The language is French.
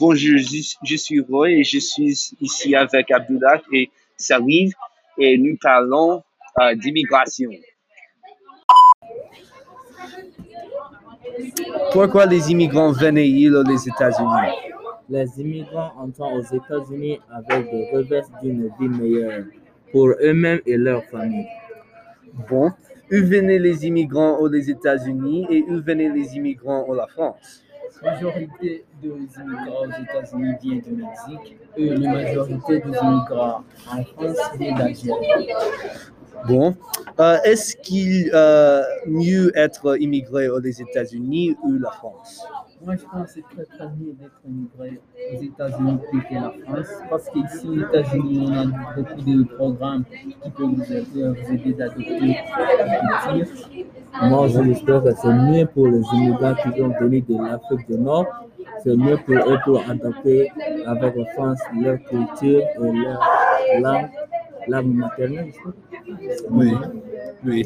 Bonjour, je, je suis Roy et je suis ici avec Abdullah et Salim et nous parlons euh, d'immigration. Pourquoi les immigrants venaient-ils aux États-Unis? Les immigrants entrent aux États-Unis avec des revers d'une vie meilleure pour eux-mêmes et leurs familles. Bon, où venaient les immigrants aux États-Unis et où venaient les immigrants à la France? Majorité des immigrants aux États-Unis vient du Mexique et la majorité des immigrants en France vient d'Algérie. Bon, euh, est-ce qu'il euh, mieux être immigré aux États-Unis ou la France? Moi, je pense que c'est très très mieux d'être immigré aux États-Unis que la France parce qu'ici aux États-Unis, on a beaucoup de programmes qui peuvent vous aider, vous aider d'adopter la culture. Moi, je l'espère que c'est mieux pour les immigrants qui vont venir de l'Afrique du Nord. C'est mieux pour eux pour adapter avec la France leur culture et leur langue, langue maternelle. je. Oui, oui.